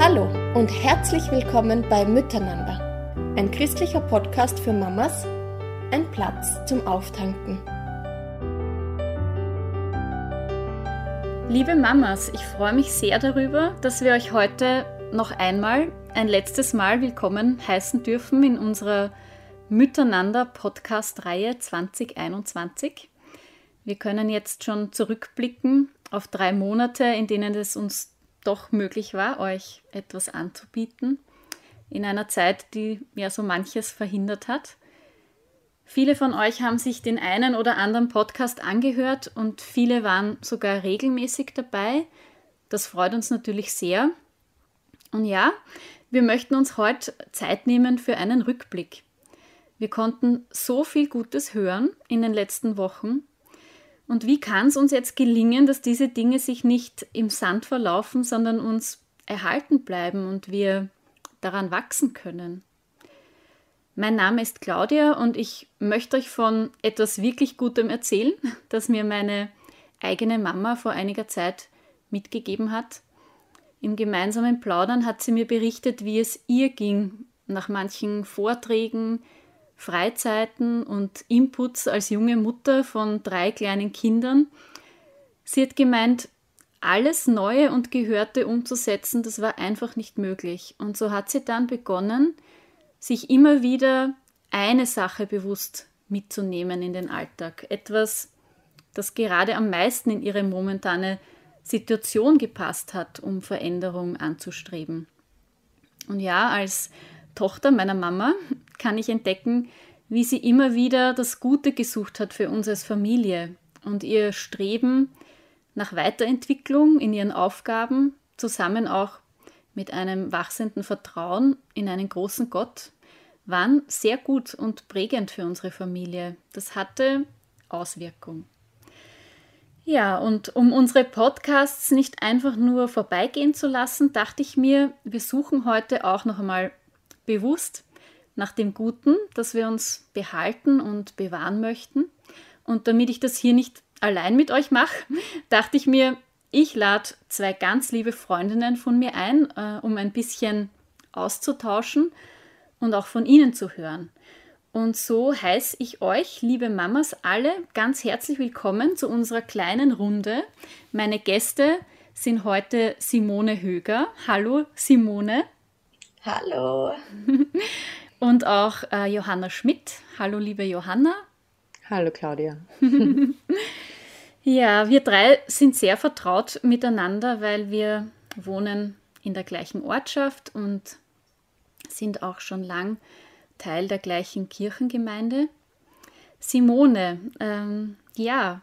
Hallo und herzlich willkommen bei Miteinander, ein christlicher Podcast für Mamas, ein Platz zum Auftanken. Liebe Mamas, ich freue mich sehr darüber, dass wir euch heute noch einmal, ein letztes Mal willkommen heißen dürfen in unserer Miteinander Podcast-Reihe 2021. Wir können jetzt schon zurückblicken auf drei Monate, in denen es uns doch möglich war, euch etwas anzubieten. In einer Zeit, die ja so manches verhindert hat. Viele von euch haben sich den einen oder anderen Podcast angehört und viele waren sogar regelmäßig dabei. Das freut uns natürlich sehr. Und ja, wir möchten uns heute Zeit nehmen für einen Rückblick. Wir konnten so viel Gutes hören in den letzten Wochen und wie kann es uns jetzt gelingen, dass diese Dinge sich nicht im Sand verlaufen, sondern uns erhalten bleiben und wir daran wachsen können? Mein Name ist Claudia und ich möchte euch von etwas wirklich Gutem erzählen, das mir meine eigene Mama vor einiger Zeit mitgegeben hat. Im gemeinsamen Plaudern hat sie mir berichtet, wie es ihr ging nach manchen Vorträgen, Freizeiten und Inputs als junge Mutter von drei kleinen Kindern. Sie hat gemeint, alles Neue und Gehörte umzusetzen, das war einfach nicht möglich. Und so hat sie dann begonnen, sich immer wieder eine Sache bewusst mitzunehmen in den Alltag. Etwas, das gerade am meisten in ihre momentane Situation gepasst hat, um Veränderung anzustreben. Und ja, als Tochter meiner Mama kann ich entdecken, wie sie immer wieder das Gute gesucht hat für uns als Familie und ihr Streben nach Weiterentwicklung in ihren Aufgaben, zusammen auch mit einem wachsenden Vertrauen in einen großen Gott, waren sehr gut und prägend für unsere Familie. Das hatte Auswirkung. Ja, und um unsere Podcasts nicht einfach nur vorbeigehen zu lassen, dachte ich mir, wir suchen heute auch noch einmal bewusst nach dem Guten, das wir uns behalten und bewahren möchten. Und damit ich das hier nicht allein mit euch mache, dachte ich mir, ich lade zwei ganz liebe Freundinnen von mir ein, äh, um ein bisschen auszutauschen und auch von ihnen zu hören. Und so heiße ich euch, liebe Mamas, alle ganz herzlich willkommen zu unserer kleinen Runde. Meine Gäste sind heute Simone Höger. Hallo Simone. Hallo. Und auch äh, Johanna Schmidt. Hallo, liebe Johanna. Hallo, Claudia. ja, wir drei sind sehr vertraut miteinander, weil wir wohnen in der gleichen Ortschaft und sind auch schon lang Teil der gleichen Kirchengemeinde. Simone, ähm, ja,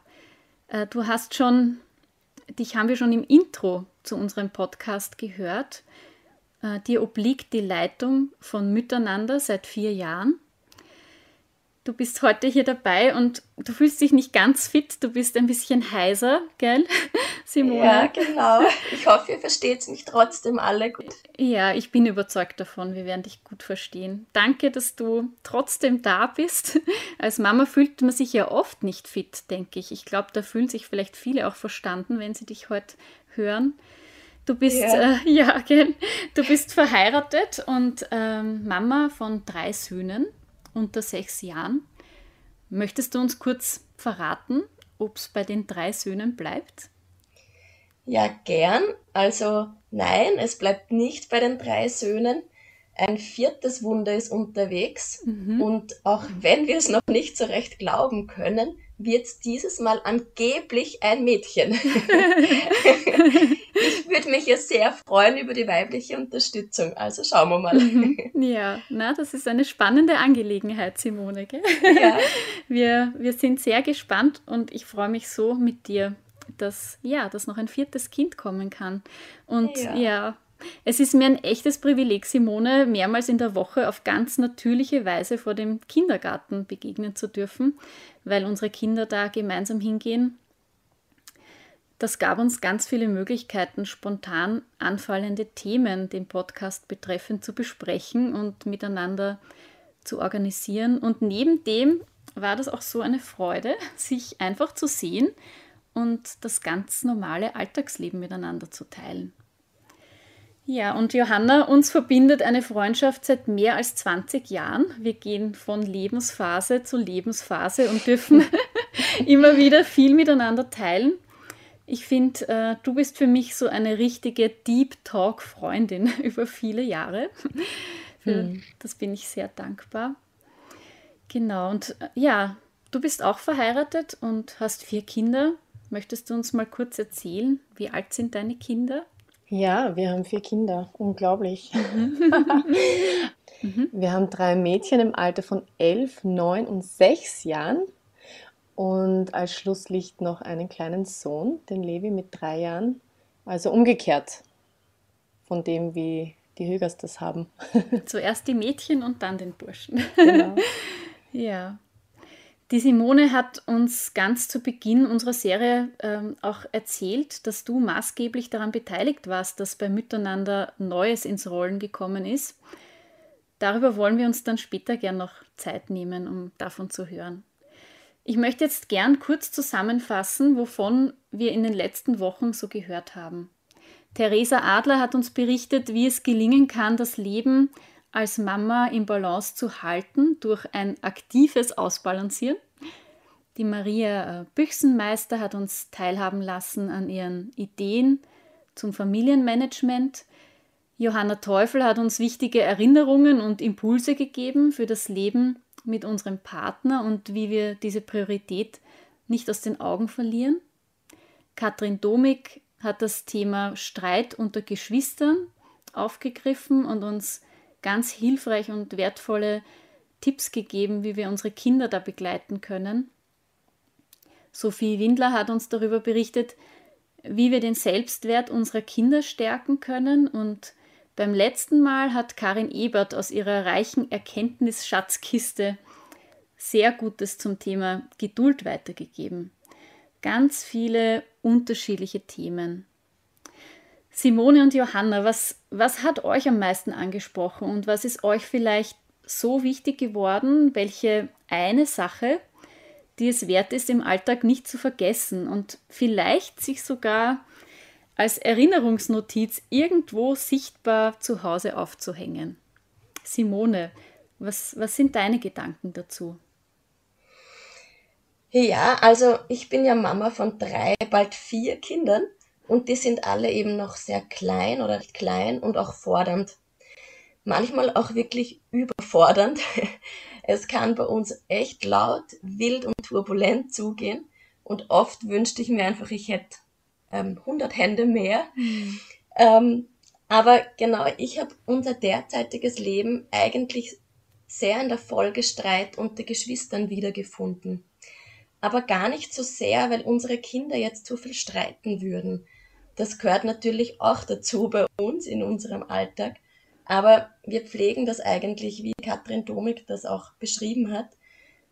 äh, du hast schon, dich haben wir schon im Intro zu unserem Podcast gehört. Äh, dir obliegt die Leitung von Miteinander seit vier Jahren. Du bist heute hier dabei und du fühlst dich nicht ganz fit, du bist ein bisschen heiser, gell, Simone? Ja, genau. Ich hoffe, ihr versteht mich trotzdem alle gut. Ja, ich bin überzeugt davon, wir werden dich gut verstehen. Danke, dass du trotzdem da bist. Als Mama fühlt man sich ja oft nicht fit, denke ich. Ich glaube, da fühlen sich vielleicht viele auch verstanden, wenn sie dich heute hören. Du bist, ja, äh, ja du bist verheiratet und ähm, Mama von drei Söhnen unter sechs Jahren. Möchtest du uns kurz verraten, ob es bei den drei Söhnen bleibt? Ja, gern. Also nein, es bleibt nicht bei den drei Söhnen. Ein viertes Wunder ist unterwegs. Mhm. Und auch wenn wir es noch nicht so recht glauben können, wird es dieses Mal angeblich ein Mädchen. ich würde mich ja sehr freuen über die weibliche Unterstützung. Also schauen wir mal. Mhm. Ja, na, das ist eine spannende Angelegenheit, Simone. Gell? Ja. Wir, wir sind sehr gespannt und ich freue mich so mit dir, dass, ja, dass noch ein viertes Kind kommen kann. Und ja, ja es ist mir ein echtes Privileg, Simone mehrmals in der Woche auf ganz natürliche Weise vor dem Kindergarten begegnen zu dürfen, weil unsere Kinder da gemeinsam hingehen. Das gab uns ganz viele Möglichkeiten, spontan anfallende Themen den Podcast betreffend zu besprechen und miteinander zu organisieren. Und neben dem war das auch so eine Freude, sich einfach zu sehen und das ganz normale Alltagsleben miteinander zu teilen. Ja, und Johanna, uns verbindet eine Freundschaft seit mehr als 20 Jahren. Wir gehen von Lebensphase zu Lebensphase und dürfen immer wieder viel miteinander teilen. Ich finde, äh, du bist für mich so eine richtige Deep Talk-Freundin über viele Jahre. Für mhm. das bin ich sehr dankbar. Genau, und äh, ja, du bist auch verheiratet und hast vier Kinder. Möchtest du uns mal kurz erzählen, wie alt sind deine Kinder? Ja, wir haben vier Kinder. Unglaublich. Mhm. wir haben drei Mädchen im Alter von elf, neun und sechs Jahren. Und als Schlusslicht noch einen kleinen Sohn, den Levi mit drei Jahren. Also umgekehrt von dem, wie die Hügers das haben. Zuerst die Mädchen und dann den Burschen. Genau. ja. Die Simone hat uns ganz zu Beginn unserer Serie ähm, auch erzählt, dass du maßgeblich daran beteiligt warst, dass bei Miteinander Neues ins Rollen gekommen ist. Darüber wollen wir uns dann später gern noch Zeit nehmen, um davon zu hören. Ich möchte jetzt gern kurz zusammenfassen, wovon wir in den letzten Wochen so gehört haben. Theresa Adler hat uns berichtet, wie es gelingen kann, das Leben als Mama in Balance zu halten durch ein aktives Ausbalancieren. Die Maria äh, Büchsenmeister hat uns teilhaben lassen an ihren Ideen zum Familienmanagement. Johanna Teufel hat uns wichtige Erinnerungen und Impulse gegeben für das Leben mit unserem Partner und wie wir diese Priorität nicht aus den Augen verlieren. Katrin Domig hat das Thema Streit unter Geschwistern aufgegriffen und uns ganz hilfreich und wertvolle Tipps gegeben, wie wir unsere Kinder da begleiten können. Sophie Windler hat uns darüber berichtet, wie wir den Selbstwert unserer Kinder stärken können. Und beim letzten Mal hat Karin Ebert aus ihrer reichen Erkenntnisschatzkiste sehr Gutes zum Thema Geduld weitergegeben. Ganz viele unterschiedliche Themen. Simone und Johanna, was, was hat euch am meisten angesprochen und was ist euch vielleicht so wichtig geworden? Welche eine Sache, die es wert ist, im Alltag nicht zu vergessen und vielleicht sich sogar als Erinnerungsnotiz irgendwo sichtbar zu Hause aufzuhängen? Simone, was, was sind deine Gedanken dazu? Ja, also ich bin ja Mama von drei, bald vier Kindern und die sind alle eben noch sehr klein oder klein und auch fordernd. Manchmal auch wirklich überfordernd. Es kann bei uns echt laut, wild und turbulent zugehen und oft wünschte ich mir einfach, ich hätte ähm, 100 Hände mehr. Mhm. Ähm, aber genau, ich habe unser derzeitiges Leben eigentlich sehr in der Folge Streit unter Geschwistern wiedergefunden aber gar nicht so sehr, weil unsere Kinder jetzt zu viel streiten würden. Das gehört natürlich auch dazu bei uns in unserem Alltag. Aber wir pflegen das eigentlich, wie Katrin Domik das auch beschrieben hat,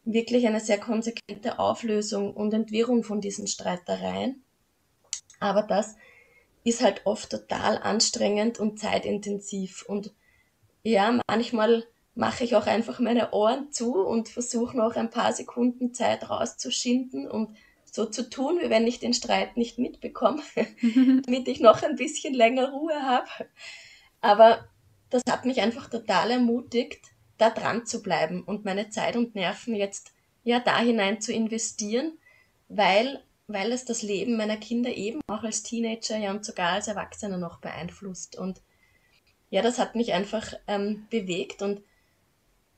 wirklich eine sehr konsequente Auflösung und Entwirrung von diesen Streitereien. Aber das ist halt oft total anstrengend und zeitintensiv. Und ja, manchmal mache ich auch einfach meine Ohren zu und versuche noch ein paar Sekunden Zeit rauszuschinden und so zu tun, wie wenn ich den Streit nicht mitbekomme, damit ich noch ein bisschen länger Ruhe habe. Aber das hat mich einfach total ermutigt, da dran zu bleiben und meine Zeit und Nerven jetzt ja da hinein zu investieren, weil, weil es das Leben meiner Kinder eben auch als Teenager ja und sogar als Erwachsener noch beeinflusst. Und ja, das hat mich einfach ähm, bewegt und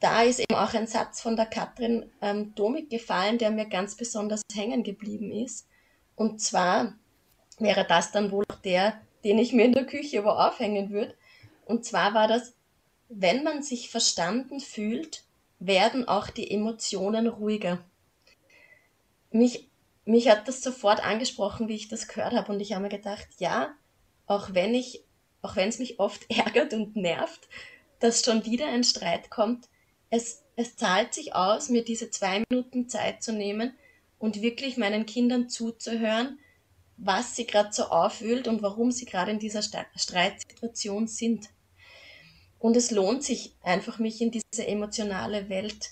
da ist eben auch ein Satz von der Katrin ähm, Domik gefallen, der mir ganz besonders hängen geblieben ist. Und zwar wäre das dann wohl auch der, den ich mir in der Küche wo aufhängen würde. Und zwar war das, wenn man sich verstanden fühlt, werden auch die Emotionen ruhiger. Mich, mich hat das sofort angesprochen, wie ich das gehört habe. Und ich habe mir gedacht, ja, auch wenn ich, auch wenn es mich oft ärgert und nervt, dass schon wieder ein Streit kommt, es, es zahlt sich aus, mir diese zwei Minuten Zeit zu nehmen und wirklich meinen Kindern zuzuhören, was sie gerade so aufwühlt und warum sie gerade in dieser Streitsituation sind. Und es lohnt sich einfach, mich in diese emotionale Welt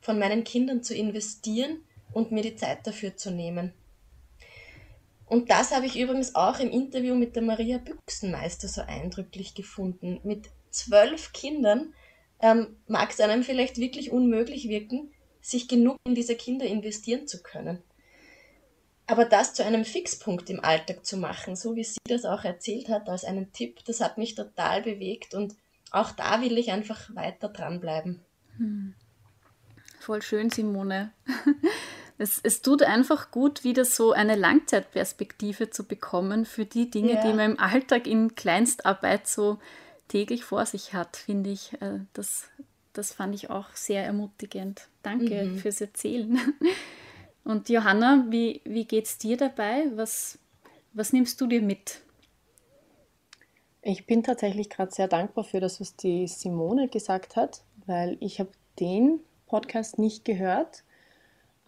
von meinen Kindern zu investieren und mir die Zeit dafür zu nehmen. Und das habe ich übrigens auch im Interview mit der Maria Büchsenmeister so eindrücklich gefunden. Mit zwölf Kindern ähm, mag es einem vielleicht wirklich unmöglich wirken, sich genug in diese Kinder investieren zu können. Aber das zu einem Fixpunkt im Alltag zu machen, so wie sie das auch erzählt hat als einen Tipp, das hat mich total bewegt und auch da will ich einfach weiter dranbleiben. Hm. Voll schön, Simone. Es, es tut einfach gut, wieder so eine Langzeitperspektive zu bekommen für die Dinge, ja. die man im Alltag in Kleinstarbeit so täglich vor sich hat, finde ich. Äh, das, das fand ich auch sehr ermutigend. Danke mhm. fürs Erzählen. Und Johanna, wie, wie geht es dir dabei? Was, was nimmst du dir mit? Ich bin tatsächlich gerade sehr dankbar für das, was die Simone gesagt hat, weil ich habe den Podcast nicht gehört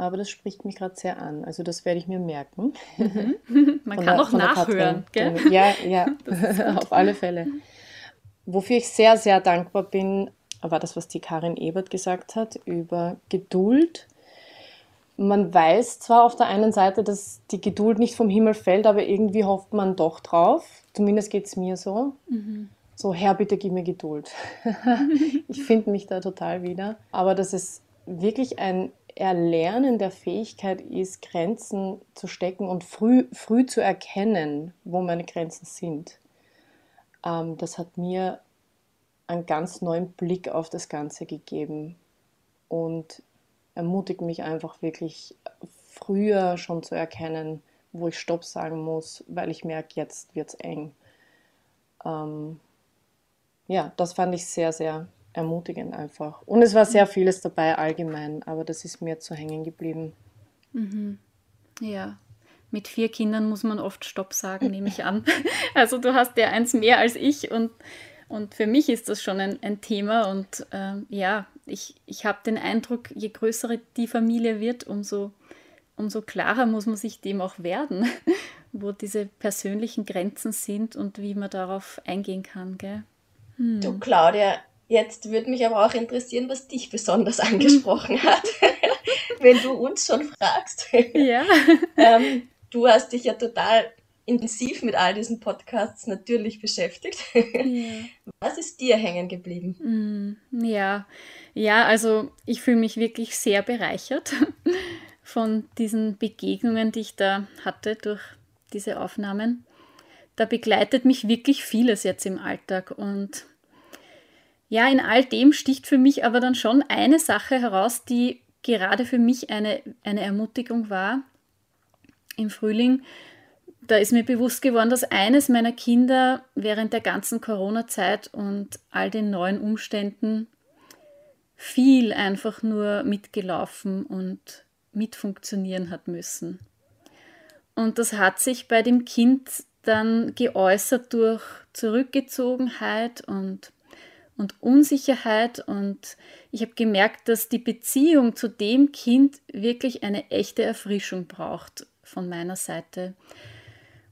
aber das spricht mich gerade sehr an. Also das werde ich mir merken. Mhm. Man kann auch nachhören, gell? Ja, ja, auf alle Fälle. Wofür ich sehr, sehr dankbar bin, war das, was die Karin Ebert gesagt hat über Geduld. Man weiß zwar auf der einen Seite, dass die Geduld nicht vom Himmel fällt, aber irgendwie hofft man doch drauf. Zumindest geht es mir so. Mhm. So, Herr, bitte gib mir Geduld. ich finde mich da total wieder. Aber dass es wirklich ein Erlernen der Fähigkeit ist, Grenzen zu stecken und früh, früh zu erkennen, wo meine Grenzen sind. Ähm, das hat mir einen ganz neuen Blick auf das Ganze gegeben und ermutigt mich einfach wirklich früher schon zu erkennen, wo ich Stopp sagen muss, weil ich merke, jetzt wird es eng. Ähm, ja, das fand ich sehr, sehr ermutigend einfach. Und es war sehr vieles dabei allgemein, aber das ist mir zu hängen geblieben. Mhm. Ja, mit vier Kindern muss man oft Stopp sagen, nehme ich an. Also du hast ja eins mehr als ich und, und für mich ist das schon ein, ein Thema und ähm, ja, ich, ich habe den Eindruck, je größer die Familie wird, umso, umso klarer muss man sich dem auch werden, wo diese persönlichen Grenzen sind und wie man darauf eingehen kann. Gell? Hm. Du Claudia, Jetzt würde mich aber auch interessieren, was dich besonders angesprochen hat, wenn du uns schon fragst. Ja. ähm, du hast dich ja total intensiv mit all diesen Podcasts natürlich beschäftigt. Ja. Was ist dir hängen geblieben? Mm, ja, ja, also ich fühle mich wirklich sehr bereichert von diesen Begegnungen, die ich da hatte durch diese Aufnahmen. Da begleitet mich wirklich vieles jetzt im Alltag und ja, in all dem sticht für mich aber dann schon eine Sache heraus, die gerade für mich eine, eine Ermutigung war. Im Frühling, da ist mir bewusst geworden, dass eines meiner Kinder während der ganzen Corona-Zeit und all den neuen Umständen viel einfach nur mitgelaufen und mitfunktionieren hat müssen. Und das hat sich bei dem Kind dann geäußert durch Zurückgezogenheit und und Unsicherheit und ich habe gemerkt, dass die Beziehung zu dem Kind wirklich eine echte Erfrischung braucht von meiner Seite.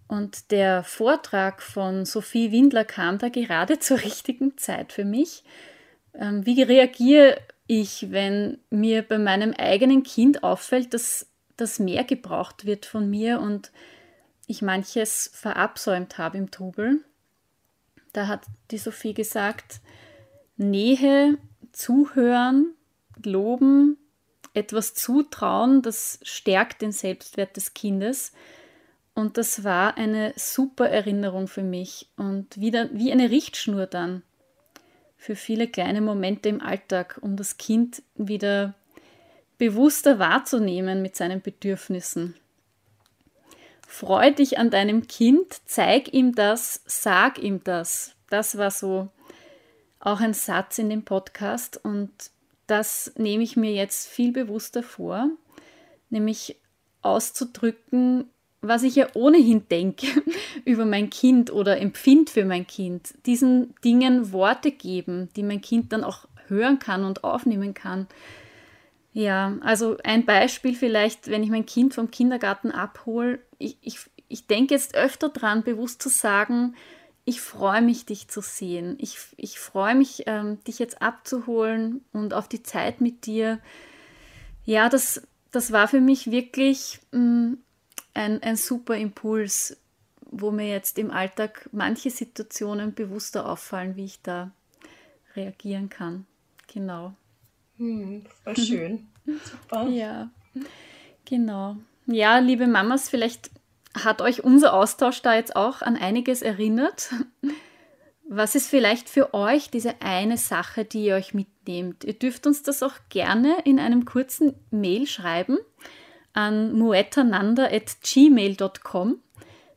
Und der Vortrag von Sophie Windler kam da gerade zur richtigen Zeit für mich. Ähm, wie reagiere ich, wenn mir bei meinem eigenen Kind auffällt, dass das mehr gebraucht wird von mir und ich manches verabsäumt habe im Trubel? Da hat die Sophie gesagt, Nähe, Zuhören, Loben, etwas zutrauen, das stärkt den Selbstwert des Kindes. Und das war eine super Erinnerung für mich und wieder wie eine Richtschnur dann für viele kleine Momente im Alltag, um das Kind wieder bewusster wahrzunehmen mit seinen Bedürfnissen. Freu dich an deinem Kind, zeig ihm das, sag ihm das. Das war so auch ein Satz in dem Podcast und das nehme ich mir jetzt viel bewusster vor, nämlich auszudrücken, was ich ja ohnehin denke über mein Kind oder empfinde für mein Kind, diesen Dingen Worte geben, die mein Kind dann auch hören kann und aufnehmen kann. Ja, also ein Beispiel vielleicht, wenn ich mein Kind vom Kindergarten abhole, ich, ich, ich denke jetzt öfter dran, bewusst zu sagen, ich freue mich, dich zu sehen. Ich, ich freue mich, ähm, dich jetzt abzuholen und auf die Zeit mit dir. Ja, das, das war für mich wirklich mh, mm, ein, ein super Impuls, wo mir jetzt im Alltag manche Situationen bewusster auffallen, wie ich da reagieren kann. Genau. Hm, voll schön. Super. Ja, genau. Ja, liebe Mamas, vielleicht hat euch unser Austausch da jetzt auch an einiges erinnert. Was ist vielleicht für euch diese eine Sache, die ihr euch mitnehmt? Ihr dürft uns das auch gerne in einem kurzen Mail schreiben an muetananda.gmail.com.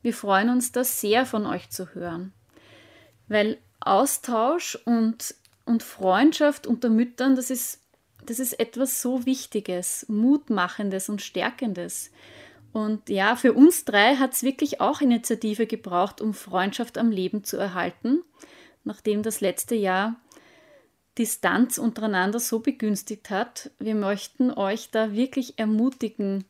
Wir freuen uns da sehr von euch zu hören, weil Austausch und, und Freundschaft unter Müttern, das ist, das ist etwas so Wichtiges, Mutmachendes und Stärkendes. Und ja, für uns drei hat es wirklich auch Initiative gebraucht, um Freundschaft am Leben zu erhalten, nachdem das letzte Jahr Distanz untereinander so begünstigt hat. Wir möchten euch da wirklich ermutigen.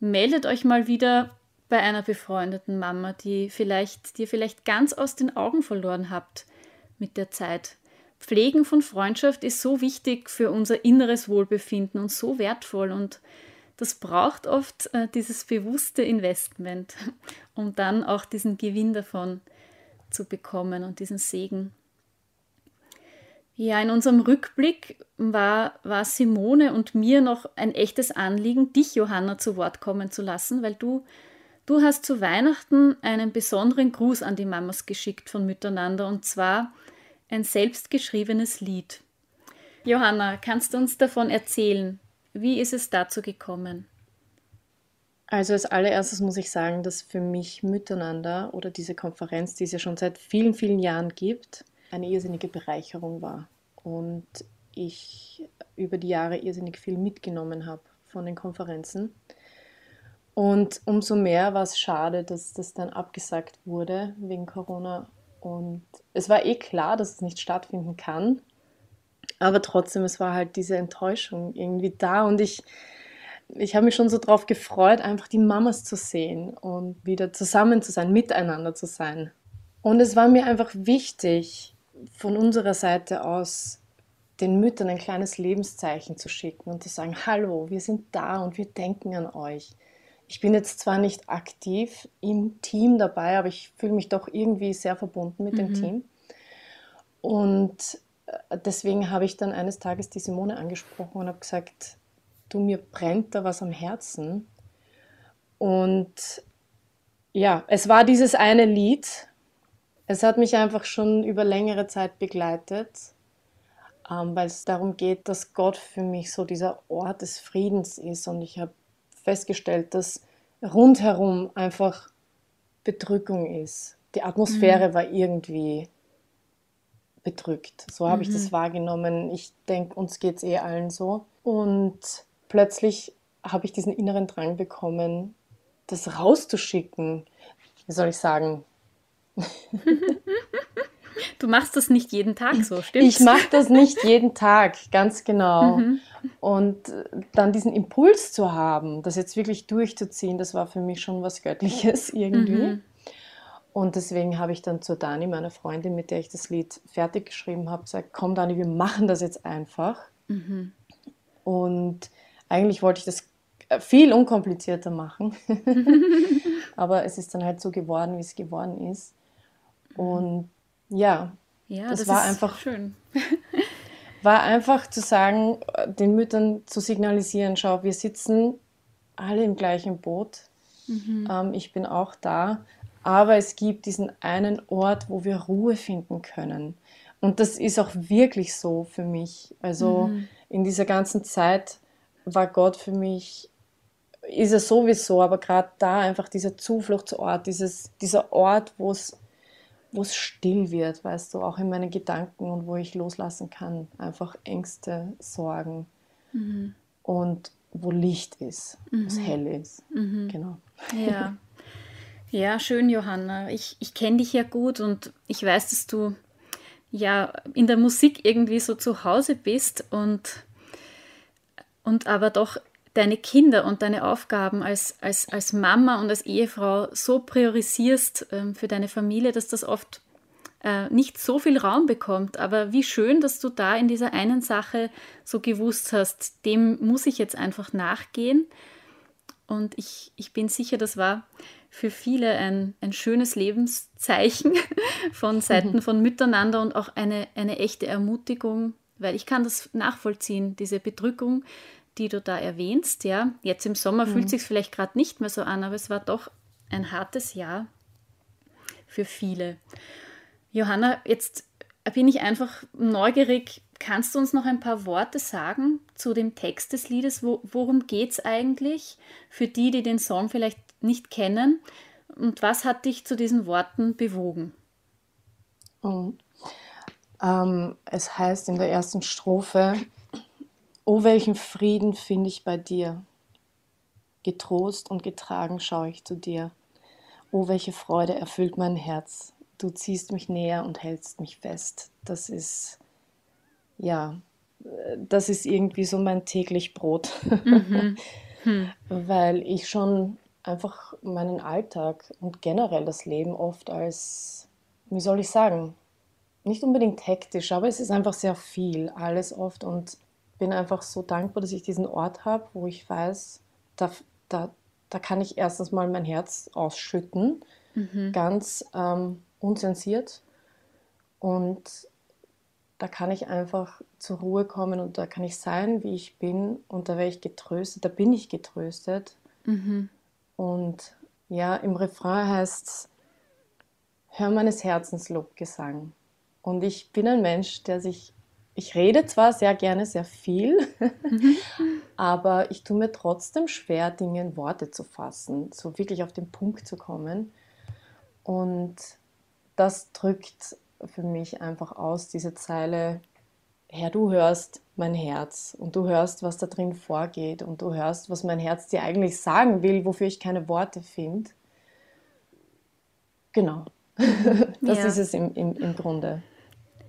Meldet euch mal wieder bei einer befreundeten Mama, die vielleicht, die ihr vielleicht ganz aus den Augen verloren habt mit der Zeit. Pflegen von Freundschaft ist so wichtig für unser inneres Wohlbefinden und so wertvoll und das braucht oft äh, dieses bewusste Investment, um dann auch diesen Gewinn davon zu bekommen und diesen Segen. Ja, in unserem Rückblick war, war Simone und mir noch ein echtes Anliegen, dich, Johanna, zu Wort kommen zu lassen, weil du, du hast zu Weihnachten einen besonderen Gruß an die Mamas geschickt von Miteinander und zwar ein selbstgeschriebenes Lied. Johanna, kannst du uns davon erzählen? Wie ist es dazu gekommen? Also als allererstes muss ich sagen, dass für mich Miteinander oder diese Konferenz, die es ja schon seit vielen, vielen Jahren gibt, eine irrsinnige Bereicherung war. Und ich über die Jahre irrsinnig viel mitgenommen habe von den Konferenzen. Und umso mehr war es schade, dass das dann abgesagt wurde wegen Corona. Und es war eh klar, dass es nicht stattfinden kann. Aber trotzdem, es war halt diese Enttäuschung irgendwie da und ich, ich habe mich schon so drauf gefreut, einfach die Mamas zu sehen und wieder zusammen zu sein, miteinander zu sein. Und es war mir einfach wichtig, von unserer Seite aus den Müttern ein kleines Lebenszeichen zu schicken und zu sagen, hallo, wir sind da und wir denken an euch. Ich bin jetzt zwar nicht aktiv im Team dabei, aber ich fühle mich doch irgendwie sehr verbunden mit mhm. dem Team. Und deswegen habe ich dann eines Tages die Simone angesprochen und habe gesagt, du, mir brennt da was am Herzen. Und ja, es war dieses eine Lied. Es hat mich einfach schon über längere Zeit begleitet, ähm, weil es darum geht, dass Gott für mich so dieser Ort des Friedens ist. Und ich habe festgestellt, dass rundherum einfach Bedrückung ist. Die Atmosphäre mhm. war irgendwie bedrückt. So habe mhm. ich das mhm. wahrgenommen. Ich denke, uns geht es eh allen so. Und plötzlich habe ich diesen inneren Drang bekommen, das rauszuschicken. Wie soll ich sagen? Du machst das nicht jeden Tag so, stimmt? Ich mache das nicht jeden Tag, ganz genau. Mhm. Und dann diesen Impuls zu haben, das jetzt wirklich durchzuziehen, das war für mich schon was Göttliches irgendwie. Mhm. Und deswegen habe ich dann zur Dani, meiner Freundin, mit der ich das Lied fertig geschrieben habe, gesagt, komm Dani, wir machen das jetzt einfach. Mhm. Und eigentlich wollte ich das äh, viel unkomplizierter machen. Aber es ist dann halt so geworden, wie es geworden ist. Und ja, ja das, das war einfach schön. war einfach zu sagen, den Müttern zu signalisieren, schau, wir sitzen alle im gleichen Boot. Mhm. Ähm, ich bin auch da aber es gibt diesen einen Ort, wo wir Ruhe finden können. Und das ist auch wirklich so für mich. Also mhm. in dieser ganzen Zeit war Gott für mich, ist er sowieso, aber gerade da einfach dieser Zufluchtsort, dieses, dieser Ort, wo es wo es still wird, weißt du, auch in meinen Gedanken und wo ich loslassen kann, einfach Ängste, Sorgen mhm. und wo Licht ist, mhm. wo es hell ist. Mhm. Genau. Ja. Ja, schön, Johanna. Ich, ich kenne dich ja gut und ich weiß, dass du ja in der Musik irgendwie so zu Hause bist und, und aber doch deine Kinder und deine Aufgaben als, als, als Mama und als Ehefrau so priorisierst ähm, für deine Familie, dass das oft äh, nicht so viel Raum bekommt. Aber wie schön, dass du da in dieser einen Sache so gewusst hast, dem muss ich jetzt einfach nachgehen Und ich, ich bin sicher, das war für viele ein, ein schönes Lebenszeichen von Seiten von Miteinander und auch eine, eine echte Ermutigung, weil ich kann das nachvollziehen, diese Bedrückung, die du da erwähnst. Ja, jetzt im Sommer mhm. fühlt sich vielleicht gerade nicht mehr so an, aber es war doch ein hartes Jahr für viele. Johanna, jetzt bin ich einfach neugierig. Kannst du uns noch ein paar Worte sagen zu dem Text des Liedes? Wo, worum geht es eigentlich für die, die den Song vielleicht nicht kennen? Und was hat dich zu diesen Worten bewogen? Oh. Ähm, es heißt in der ersten Strophe, Oh, welchen Frieden finde ich bei dir. Getrost und getragen schaue ich zu dir. Oh, welche Freude erfüllt mein Herz. Du ziehst mich näher und hältst mich fest. Das ist, ja, das ist irgendwie so mein täglich Brot. Mhm. Hm. Weil ich schon einfach meinen Alltag und generell das Leben oft als, wie soll ich sagen, nicht unbedingt hektisch, aber es ist einfach sehr viel, alles oft und bin einfach so dankbar, dass ich diesen Ort habe, wo ich weiß, da, da, da kann ich erstens mal mein Herz ausschütten, mhm. ganz ähm, unzensiert. Und da kann ich einfach zur Ruhe kommen und da kann ich sein, wie ich bin und da werde ich getröstet, da bin ich getröstet. Mhm. Und ja, im Refrain heißt es, hör meines Herzens Lobgesang. Und ich bin ein Mensch, der sich ich rede zwar sehr gerne sehr viel, mhm. aber ich tue mir trotzdem schwer, Dinge in Worte zu fassen, so wirklich auf den Punkt zu kommen. Und das drückt für mich einfach aus, diese Zeile, Herr, du hörst mein Herz und du hörst, was da drin vorgeht und du hörst, was mein Herz dir eigentlich sagen will, wofür ich keine Worte finde. Genau, das ja. ist es im, im, im Grunde.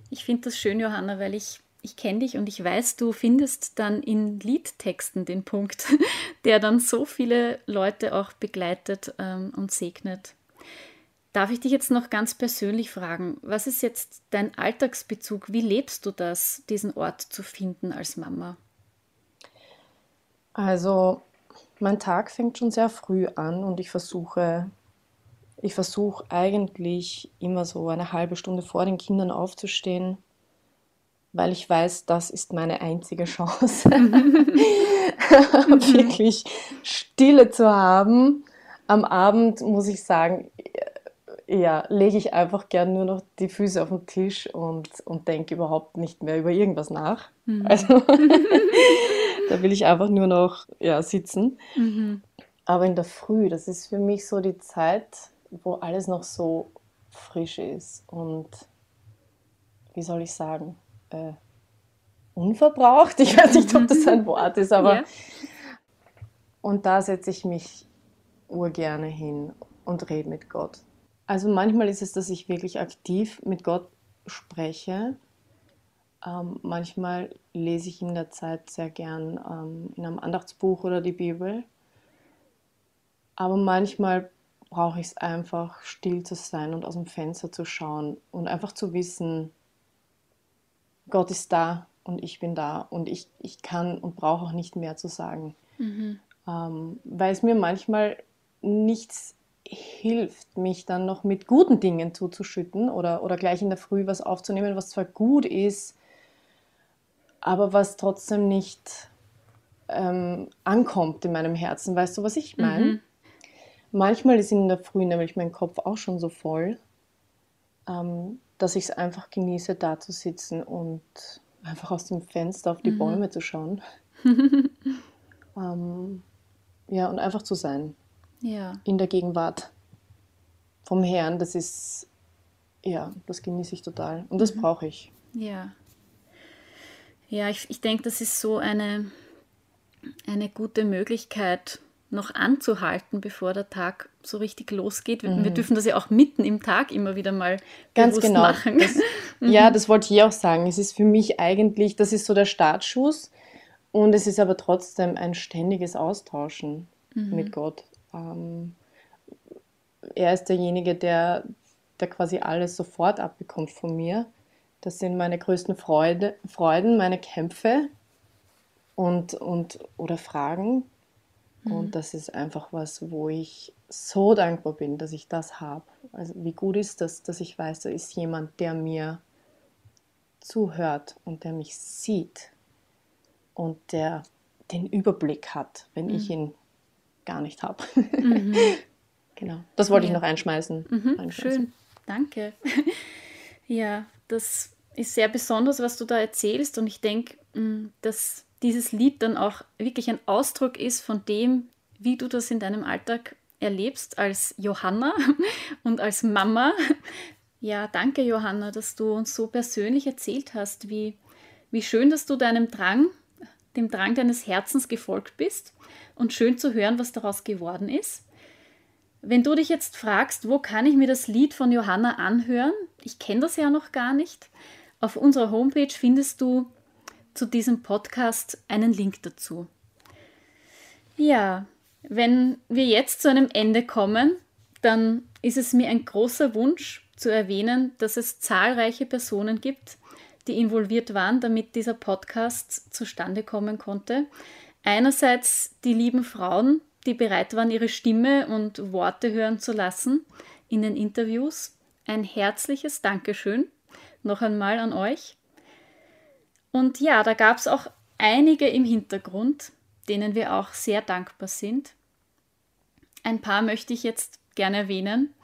Ich finde das schön, Johanna, weil ich, ich kenne dich und ich weiß, du findest dann in Liedtexten den Punkt, der dann so viele Leute auch begleitet ähm, und segnet. Darf ich dich jetzt noch ganz persönlich fragen, was ist jetzt dein Alltagsbezug? Wie lebst du das, diesen Ort zu finden als Mama? Also, mein Tag fängt schon sehr früh an und ich versuche, ich versuche eigentlich immer so eine halbe Stunde vor den Kindern aufzustehen, weil ich weiß, das ist meine einzige Chance, wirklich Stille zu haben. Am Abend muss ich sagen, ja, lege ich einfach gern nur noch die Füße auf den Tisch und, und denke überhaupt nicht mehr über irgendwas nach. Mhm. Also da will ich einfach nur noch ja, sitzen. Mhm. Aber in der Früh, das ist für mich so die Zeit, wo alles noch so frisch ist und wie soll ich sagen, äh, unverbraucht. Ich weiß nicht, ob das ein Wort ist, aber. Ja. Und da setze ich mich urgerne hin und rede mit Gott. Also manchmal ist es, dass ich wirklich aktiv mit Gott spreche. Ähm, manchmal lese ich in der Zeit sehr gern ähm, in einem Andachtsbuch oder die Bibel. Aber manchmal brauche ich es einfach, still zu sein und aus dem Fenster zu schauen und einfach zu wissen, Gott ist da und ich bin da und ich, ich kann und brauche auch nicht mehr zu sagen. Mhm. Ähm, weil es mir manchmal nichts hilft, mich dann noch mit guten Dingen zuzuschütten oder, oder gleich in der Früh was aufzunehmen, was zwar gut ist, aber was trotzdem nicht ähm, ankommt in meinem Herzen. Weißt du, was ich meine? Mhm. Manchmal ist in der Früh nämlich mein Kopf auch schon so voll, ähm, dass ich es einfach genieße, da zu sitzen und einfach aus dem Fenster auf die mhm. Bäume zu schauen. ähm, ja, und einfach zu sein ja. in der Gegenwart vom Herrn, das ist, ja, das genieße ich total. Und das mhm. brauche ich. Ja. Ja, ich, ich denke, das ist so eine, eine gute Möglichkeit, noch anzuhalten, bevor der Tag so richtig losgeht. Wir, mhm. wir dürfen das ja auch mitten im Tag immer wieder mal Ganz genau. machen. Das. Ja, das wollte ich auch sagen. Es ist für mich eigentlich, das ist so der Startschuss und es ist aber trotzdem ein ständiges Austauschen mhm. mit Gott. Ähm, er ist derjenige, der, der quasi alles sofort abbekommt von mir. Das sind meine größten Freude, Freuden, meine Kämpfe und, und, oder Fragen. Mhm. Und das ist einfach was, wo ich so dankbar bin, dass ich das habe. Also wie gut ist das, dass ich weiß, da ist jemand, der mir zuhört und der mich sieht und der den Überblick hat, wenn mhm. ich ihn gar nicht habe. Mhm. genau, das wollte ja. ich noch einschmeißen. Mhm. Schön, danke. ja, das ist sehr besonders, was du da erzählst und ich denke, mm, dass dieses Lied dann auch wirklich ein Ausdruck ist von dem, wie du das in deinem Alltag erlebst als Johanna und als Mama. Ja, danke Johanna, dass du uns so persönlich erzählt hast, wie, wie schön, dass du deinem Drang, dem Drang deines Herzens gefolgt bist und schön zu hören, was daraus geworden ist. Wenn du dich jetzt fragst, wo kann ich mir das Lied von Johanna anhören? Ich kenne das ja noch gar nicht. Auf unserer Homepage findest du zu diesem Podcast einen Link dazu. Ja, wenn wir jetzt zu einem Ende kommen, dann ist es mir ein großer Wunsch zu erwähnen, dass es zahlreiche Personen gibt, die involviert waren, damit dieser Podcast zustande kommen konnte. Einerseits die lieben Frauen, die bereit waren, ihre Stimme und Worte hören zu lassen in den Interviews. Ein herzliches Dankeschön noch einmal an euch. Und ja, da gab es auch einige im Hintergrund, denen wir auch sehr dankbar sind. Ein paar möchte ich jetzt gerne erwähnen.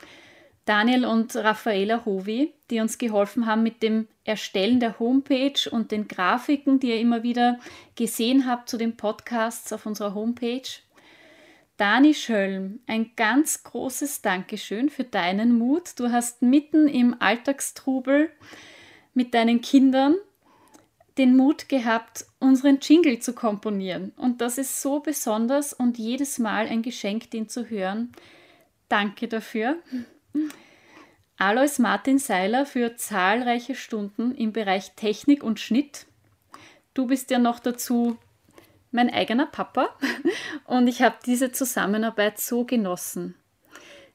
Daniel und Raffaela Hovi, die uns geholfen haben mit dem Erstellen der Homepage und den Grafiken, die ihr immer wieder gesehen habt zu den Podcasts auf unserer Homepage. Dani Schölm, ein ganz großes Dankeschön für deinen Mut. Du hast mitten im Alltagstrubel mit deinen Kindern den Mut gehabt, unseren Jingle zu komponieren. Und das ist so besonders und jedes Mal ein Geschenk, den zu hören. Danke dafür. Alois Martin Seiler für zahlreiche Stunden im Bereich Technik und Schnitt. Du bist ja noch dazu mein eigener Papa und ich habe diese Zusammenarbeit so genossen.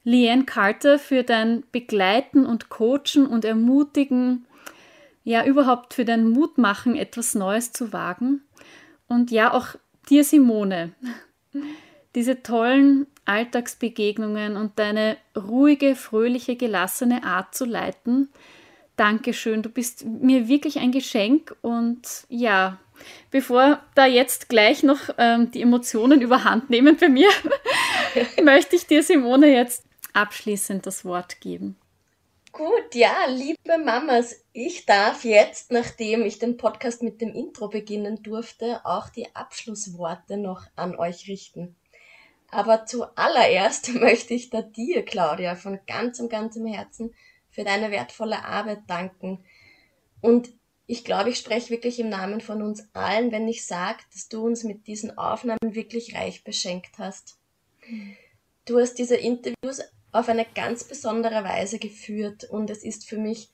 Leanne Carter für dein Begleiten und Coachen und Ermutigen ja überhaupt für dein Mut machen, etwas Neues zu wagen. Und ja, auch dir, Simone, diese tollen Alltagsbegegnungen und deine ruhige, fröhliche, gelassene Art zu leiten. Dankeschön, du bist mir wirklich ein Geschenk und ja, bevor da jetzt gleich noch ähm, die Emotionen überhand nehmen bei mir, möchte ich dir, Simone, jetzt abschließend das Wort geben. Gut, ja, liebe Mamas, ich darf jetzt, nachdem ich den Podcast mit dem Intro beginnen durfte, auch die Abschlussworte noch an euch richten. Aber zuallererst möchte ich da dir, Claudia, von ganzem, ganzem Herzen für deine wertvolle Arbeit danken. Und ich glaube, ich spreche wirklich im Namen von uns allen, wenn ich sage, dass du uns mit diesen Aufnahmen wirklich reich beschenkt hast. Du hast diese Interviews auf eine ganz besondere Weise geführt und es ist für mich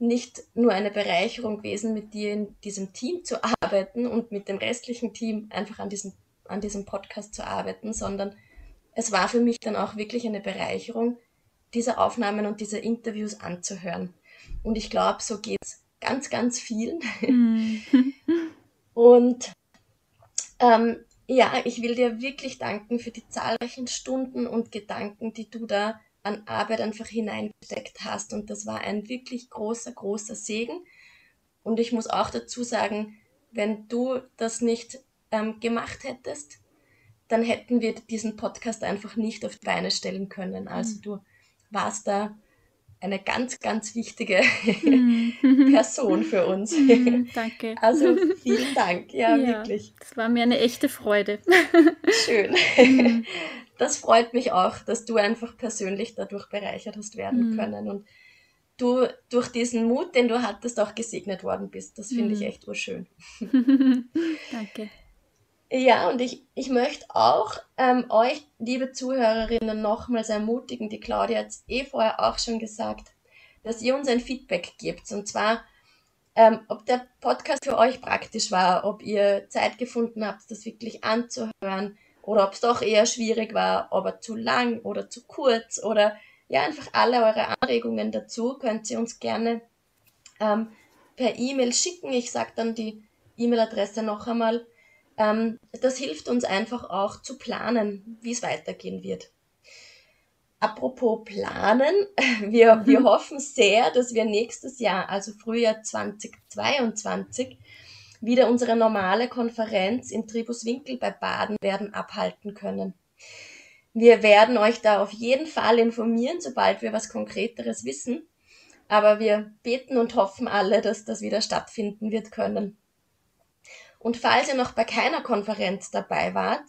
nicht nur eine Bereicherung gewesen, mit dir in diesem Team zu arbeiten und mit dem restlichen Team einfach an diesem, an diesem Podcast zu arbeiten, sondern es war für mich dann auch wirklich eine Bereicherung, diese Aufnahmen und diese Interviews anzuhören. Und ich glaube, so geht es ganz, ganz vielen. Mhm. und ähm, ja, ich will dir wirklich danken für die zahlreichen Stunden und Gedanken, die du da an Arbeit einfach hineingesteckt hast. Und das war ein wirklich großer, großer Segen. Und ich muss auch dazu sagen, wenn du das nicht ähm, gemacht hättest, dann hätten wir diesen Podcast einfach nicht auf die Beine stellen können. Also mhm. du warst da eine ganz, ganz wichtige mhm. Person für uns. Mhm, danke. Also vielen Dank, ja, ja, wirklich. Das war mir eine echte Freude. Schön. Das freut mich auch, dass du einfach persönlich dadurch bereichert hast werden können und du durch diesen Mut, den du hattest, auch gesegnet worden bist. Das finde ich echt urschön. Danke. Ja, und ich, ich möchte auch ähm, euch, liebe Zuhörerinnen, nochmals ermutigen, die Claudia hat es eh vorher auch schon gesagt, dass ihr uns ein Feedback gebt. Und zwar, ähm, ob der Podcast für euch praktisch war, ob ihr Zeit gefunden habt, das wirklich anzuhören oder ob es doch eher schwierig war, ob er zu lang oder zu kurz oder ja, einfach alle eure Anregungen dazu könnt ihr uns gerne ähm, per E-Mail schicken. Ich sage dann die E-Mail-Adresse noch einmal Ähm, das hilft uns einfach auch zu planen, wie es weitergehen wird. Apropos planen, wir, wir mhm. hoffen sehr, dass wir nächstes Jahr, also Frühjahr 2022, wieder unsere normale Konferenz im Tribuswinkel bei Baden werden abhalten können. Wir werden euch da auf jeden Fall informieren, sobald wir was Konkreteres wissen. Aber wir beten und hoffen alle, dass das wieder stattfinden wird können. Und falls ihr noch bei keiner Konferenz dabei wart,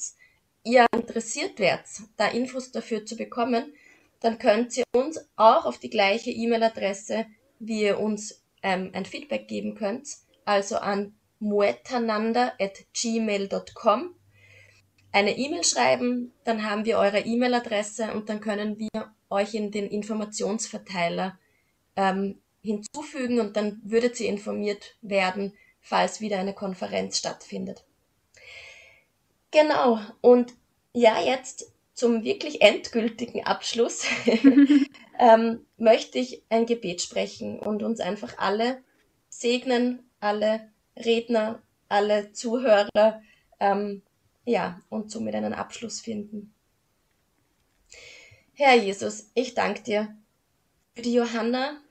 ihr interessiert werdet, da Infos dafür zu bekommen, dann könnt ihr uns auch auf die gleiche E-Mail-Adresse, wie ihr uns ähm, ein Feedback geben könnt, also an muetananda.gmail.com eine E-Mail schreiben, dann haben wir eure E-Mail-Adresse und dann können wir euch in den Informationsverteiler ähm, hinzufügen und dann würdet ihr informiert werden, falls wieder eine Konferenz stattfindet. Genau, und ja, jetzt zum wirklich endgültigen Abschluss ähm, möchte ich ein Gebet sprechen und uns einfach alle segnen, alle Redner, alle Zuhörer, ähm, ja, und somit einen Abschluss finden. Herr Jesus, ich danke dir für die Johanna,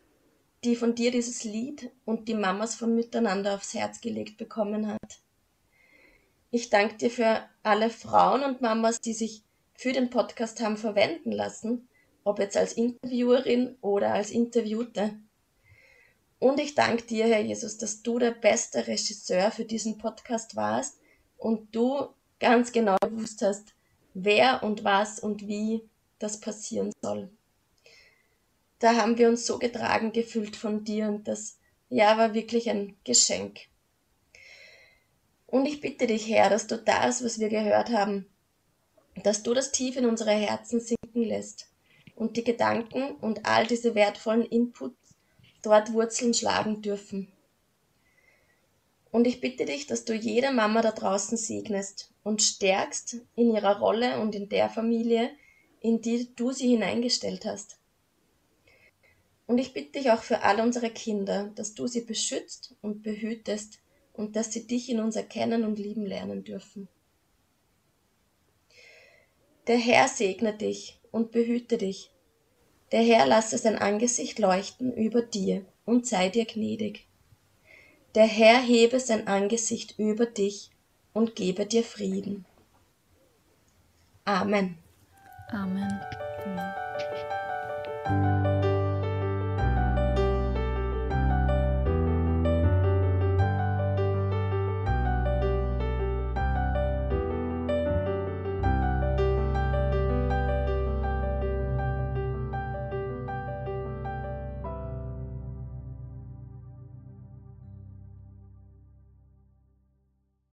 die von dir dieses Lied und die Mamas von Miteinander aufs Herz gelegt bekommen hat. Ich danke dir für alle Frauen und Mamas, die sich für den Podcast haben verwenden lassen, ob jetzt als Interviewerin oder als Interviewte. Und ich danke dir, Herr Jesus, dass du der beste Regisseur für diesen Podcast warst und du ganz genau gewusst hast, wer und was und wie das passieren soll. Da haben wir uns so getragen gefühlt von dir und das ja war wirklich ein Geschenk. Und ich bitte dich, Herr, dass du das, was wir gehört haben, dass du das tief in unsere Herzen sinken lässt und die Gedanken und all diese wertvollen Inputs dort Wurzeln schlagen dürfen. Und ich bitte dich, dass du jede Mama da draußen segnest und stärkst in ihrer Rolle und in der Familie, in die du sie hineingestellt hast. Und ich bitte dich auch für all unsere Kinder, dass du sie beschützt und behütest und dass sie dich in uns erkennen und lieben lernen dürfen. Der Herr segne dich und behüte dich. Der Herr lasse sein Angesicht leuchten über dir und sei dir gnädig. Der Herr hebe sein Angesicht über dich und gebe dir Frieden. Amen. Amen.